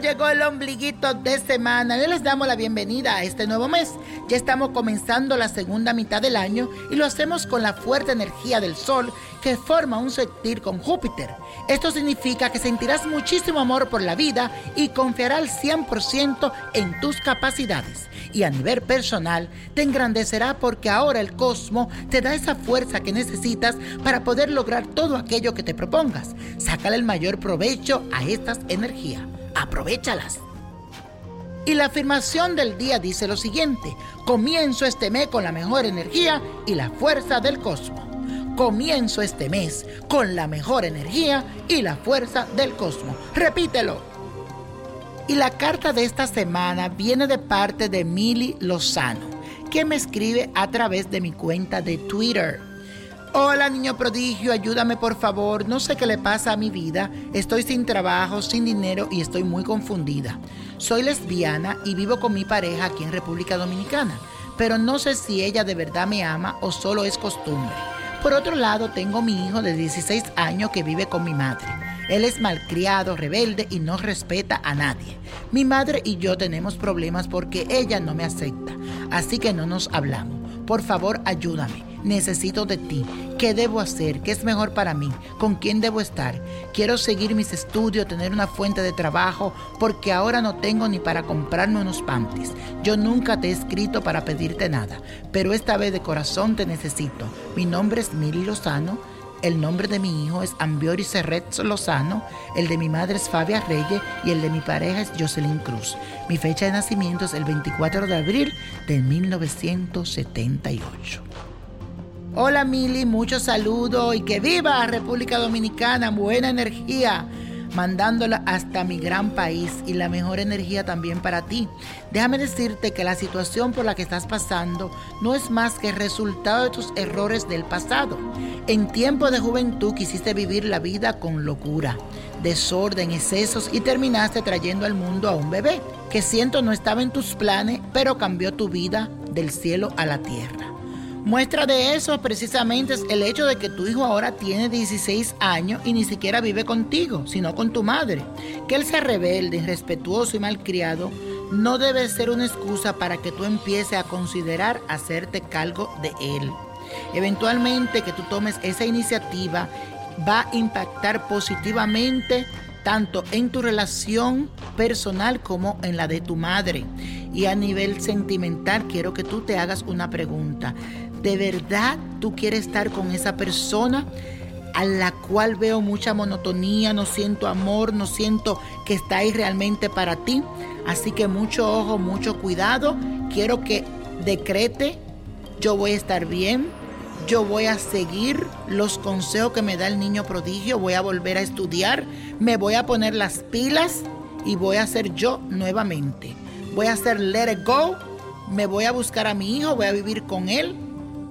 Llegó el ombliguito de semana. Y les damos la bienvenida a este nuevo mes. Ya estamos comenzando la segunda mitad del año y lo hacemos con la fuerte energía del Sol que forma un sextil con Júpiter. Esto significa que sentirás muchísimo amor por la vida y confiarás al 100% en tus capacidades. Y a nivel personal te engrandecerá porque ahora el cosmos te da esa fuerza que necesitas para poder lograr todo aquello que te propongas. Sácale el mayor provecho a estas energías. Aprovechalas. Y la afirmación del día dice lo siguiente, comienzo este mes con la mejor energía y la fuerza del cosmos. Comienzo este mes con la mejor energía y la fuerza del cosmos. Repítelo. Y la carta de esta semana viene de parte de Mili Lozano, que me escribe a través de mi cuenta de Twitter. Hola niño prodigio, ayúdame por favor. No sé qué le pasa a mi vida. Estoy sin trabajo, sin dinero y estoy muy confundida. Soy lesbiana y vivo con mi pareja aquí en República Dominicana, pero no sé si ella de verdad me ama o solo es costumbre. Por otro lado, tengo mi hijo de 16 años que vive con mi madre. Él es malcriado, rebelde y no respeta a nadie. Mi madre y yo tenemos problemas porque ella no me acepta, así que no nos hablamos. Por favor, ayúdame. Necesito de ti. ¿Qué debo hacer? ¿Qué es mejor para mí? ¿Con quién debo estar? Quiero seguir mis estudios, tener una fuente de trabajo, porque ahora no tengo ni para comprarme unos panties. Yo nunca te he escrito para pedirte nada, pero esta vez de corazón te necesito. Mi nombre es Mili Lozano. El nombre de mi hijo es Ambiori Serret Lozano, el de mi madre es Fabia Reyes y el de mi pareja es Jocelyn Cruz. Mi fecha de nacimiento es el 24 de abril de 1978. Hola Mili, muchos saludos y que viva República Dominicana, buena energía, mandándola hasta mi gran país y la mejor energía también para ti. Déjame decirte que la situación por la que estás pasando no es más que resultado de tus errores del pasado. En tiempo de juventud quisiste vivir la vida con locura, desorden, excesos y terminaste trayendo al mundo a un bebé que siento no estaba en tus planes, pero cambió tu vida del cielo a la tierra. Muestra de eso precisamente es el hecho de que tu hijo ahora tiene 16 años y ni siquiera vive contigo, sino con tu madre. Que él sea rebelde, irrespetuoso y malcriado no debe ser una excusa para que tú empieces a considerar hacerte cargo de él. Eventualmente que tú tomes esa iniciativa va a impactar positivamente tanto en tu relación personal como en la de tu madre. Y a nivel sentimental quiero que tú te hagas una pregunta. ¿De verdad tú quieres estar con esa persona? a la cual veo mucha monotonía, no siento amor, no siento que está ahí realmente para ti. Así que mucho ojo, mucho cuidado. Quiero que decrete, yo voy a estar bien, yo voy a seguir los consejos que me da el niño prodigio, voy a volver a estudiar, me voy a poner las pilas y voy a ser yo nuevamente. Voy a hacer let it go, me voy a buscar a mi hijo, voy a vivir con él,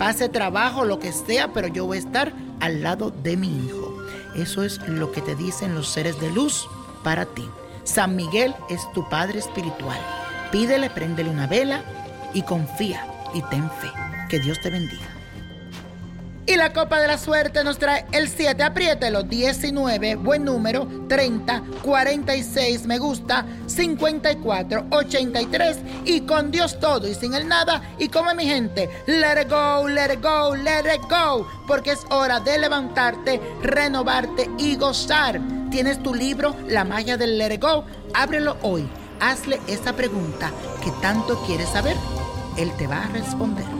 pase trabajo, lo que sea, pero yo voy a estar al lado de mi hijo. Eso es lo que te dicen los seres de luz para ti. San Miguel es tu Padre espiritual. Pídele, préndele una vela y confía y ten fe. Que Dios te bendiga. Y la copa de la suerte nos trae el 7, apriételo, 19, buen número, 30, 46, me gusta, 54, 83 y con Dios todo y sin el nada. Y como mi gente, let it go, let it go, let it go, porque es hora de levantarte, renovarte y gozar. Tienes tu libro, La magia del let it go, ábrelo hoy. Hazle esa pregunta que tanto quieres saber. Él te va a responder.